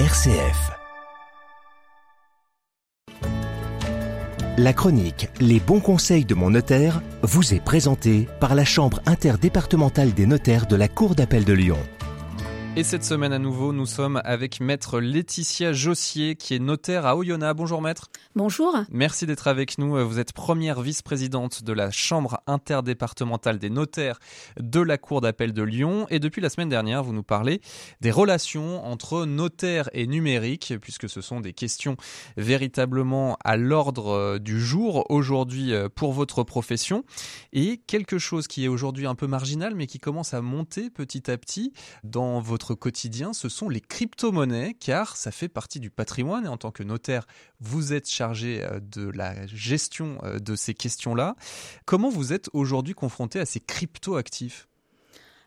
RCF. La chronique Les bons conseils de mon notaire vous est présentée par la Chambre interdépartementale des notaires de la Cour d'appel de Lyon. Et cette semaine à nouveau, nous sommes avec maître Laetitia Jossier, qui est notaire à Oyonnax. Bonjour maître. Bonjour. Merci d'être avec nous. Vous êtes première vice-présidente de la Chambre interdépartementale des notaires de la Cour d'appel de Lyon. Et depuis la semaine dernière, vous nous parlez des relations entre notaires et numérique, puisque ce sont des questions véritablement à l'ordre du jour aujourd'hui pour votre profession. Et quelque chose qui est aujourd'hui un peu marginal, mais qui commence à monter petit à petit dans votre quotidien, ce sont les crypto-monnaies, car ça fait partie du patrimoine et en tant que notaire, vous êtes chargé euh, de la gestion euh, de ces questions-là. Comment vous êtes aujourd'hui confronté à ces crypto-actifs?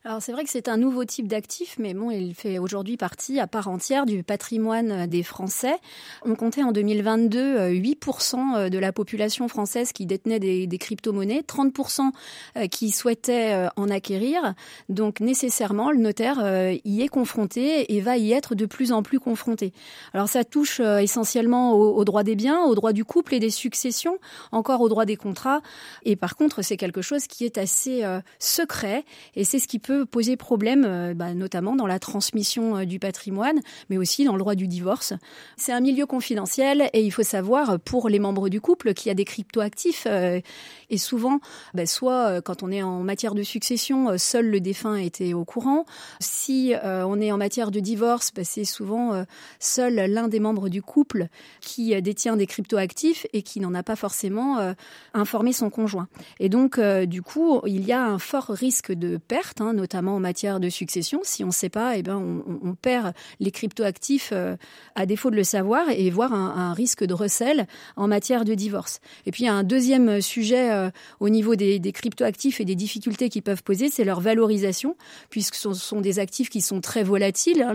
Alors c'est vrai que c'est un nouveau type d'actif, mais bon, il fait aujourd'hui partie à part entière du patrimoine des Français. On comptait en 2022 8% euh, de la population française qui détenait des, des crypto-monnaies, 30% euh, qui souhaitaient euh, en acquérir. Donc nécessairement, le notaire y est confronté et va y être de plus en plus confronté. Alors ça touche essentiellement au, droit des biens, au droit du couple et des successions, encore au droit des contrats. Et par contre, c'est quelque chose qui est assez secret et c'est ce qui peut poser problème, euh, bah, notamment dans la transmission euh, du patrimoine, mais aussi dans le droit du divorce. C'est un milieu confidentiel et il faut savoir pour les membres du couple qu'il y a des cryptoactifs euh, et souvent, bah, soit quand on est en matière de succession, seul le défunt était au courant. Si on est en matière de divorce, bah, c'est souvent seul l'un des membres du couple qui détient des cryptoactifs et qui n'en a pas forcément informé son conjoint. Et donc, du coup, il y a un fort risque de perte, hein, notamment en matière de succession. Si on ne sait pas, eh ben, on, perd les cryptoactifs euh, à défaut de le savoir et voir un, risque de recel en matière de divorce. Et puis, un deuxième sujet euh, au niveau des, des cryptoactifs et des difficultés qu'ils peuvent poser, c'est leur valorisation, puisque ce sont des actifs qui sont très volatiles. Hein.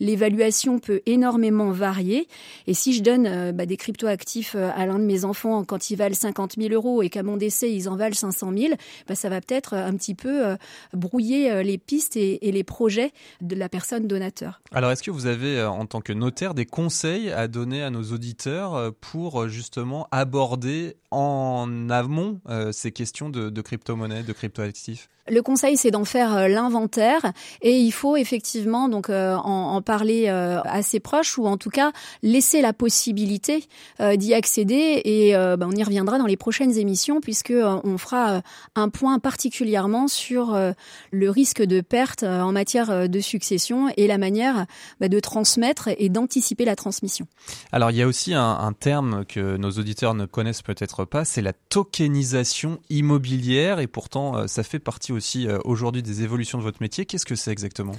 L'évaluation peut énormément varier. Et si je donne euh, bah, des cryptoactifs à l'un de mes enfants quand ils valent 50 000 euros et qu'à mon décès, ils en valent 500 000, bah, ça va peut-être un petit peu brouiller euh, les pistes et, les projets de la personne donateur. Alors, est-ce que vous avez, euh, en tant que notaire, des conseils à donner à nos auditeurs euh, pour justement aborder en amont ces questions de, de crypto-monnaie, de crypto-actifs? Le conseil, c'est d'en faire l'inventaire. Et il faut effectivement donc en, parler à ses proches ou en tout cas laisser la possibilité d'y accéder. Et ben, on y reviendra dans les prochaines émissions puisque on fera un point particulièrement sur le risque de perte euh, en matière euh, de succession et la manière bah, de transmettre et d'anticiper la transmission. Alors il y a aussi un, terme que nos auditeurs ne connaissent peut-être pas, c'est la tokenisation immobilière. Et pourtant euh, ça fait partie aussi aujourd'hui des évolutions de votre métier. Qu'est-ce que c'est exactement?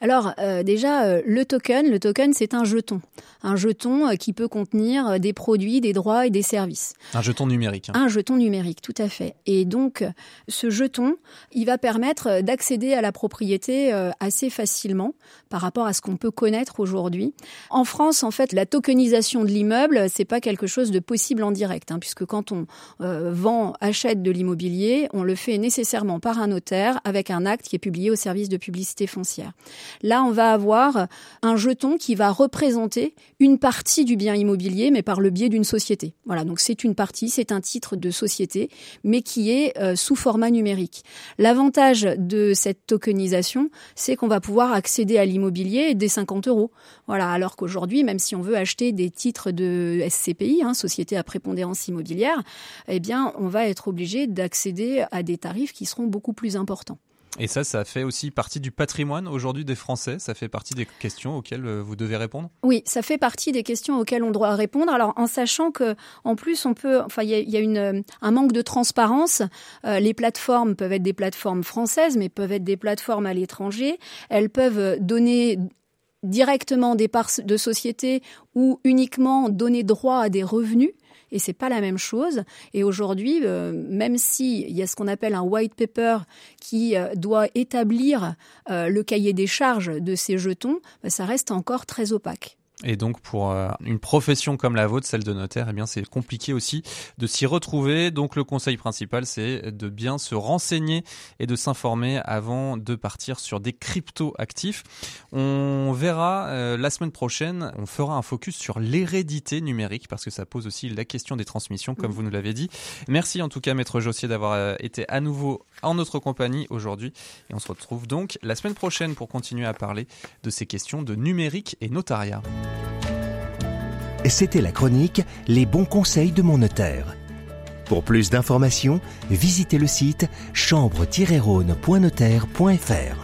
Alors déjà le token, le token c'est un jeton, un jeton qui peut contenir des produits, des droits et des services. Un jeton numérique. Hein. Un jeton numérique, tout à fait. Et donc ce jeton, il va permettre d'accéder à la propriété euh, assez facilement par rapport à ce qu'on peut connaître aujourd'hui. En France, en fait, la tokenisation de l'immeuble, c'est pas quelque chose de possible en direct, hein, puisque quand on euh, vend, achète de l'immobilier, on le fait nécessairement par un notaire avec un acte qui est publié au service de publicité foncière. Là, on va avoir un jeton qui va représenter une partie du bien immobilier, mais par le biais d'une société. Voilà, donc c'est une partie, c'est un titre de société, mais qui est euh, sous format numérique. L'avantage de cette tokenisation, c'est qu'on va pouvoir accéder à l'immobilier dès 50 euros. Voilà, alors qu'aujourd'hui, même si on veut acheter des titres de SCPI, hein, Société à prépondérance immobilière, eh bien, on va être obligé d'accéder à des tarifs qui seront beaucoup plus Et ça, ça fait aussi partie du patrimoine aujourd'hui des Français. Ça fait partie des questions auxquelles euh, vous devez répondre? Oui, ça fait partie des questions auxquelles on doit répondre. Alors, en sachant que, en plus, on peut, enfin, il y a, une, un manque de transparence. Euh, les plateformes peuvent être des plateformes françaises, mais peuvent être des plateformes à l'étranger. Elles peuvent donner directement des parts de société ou uniquement donner droit à des revenus et c'est pas la même chose. Et aujourd'hui, euh, même s'il y a ce qu'on appelle un white paper qui euh, doit établir euh, le cahier des charges de ces jetons, bah, ça reste encore très opaque. Et donc pour euh, une profession comme la vôtre, celle de notaire, eh bien c'est compliqué aussi de s'y retrouver. Donc le conseil principal, c'est de bien se renseigner et de s'informer avant de partir sur des crypto actifs. On verra euh, la semaine prochaine, on fera un focus sur l'hérédité numérique parce que ça pose aussi la question des transmissions, comme mmh. vous nous l'avez dit. Merci en tout cas, maître Jossier, d'avoir euh, été à nouveau en notre compagnie aujourd'hui. Et on se retrouve donc la semaine prochaine pour continuer à parler de ces questions de numérique et notariat. C'était la chronique Les bons conseils de mon notaire. Pour plus d'informations, visitez le site chambre-rhône.notaire.fr.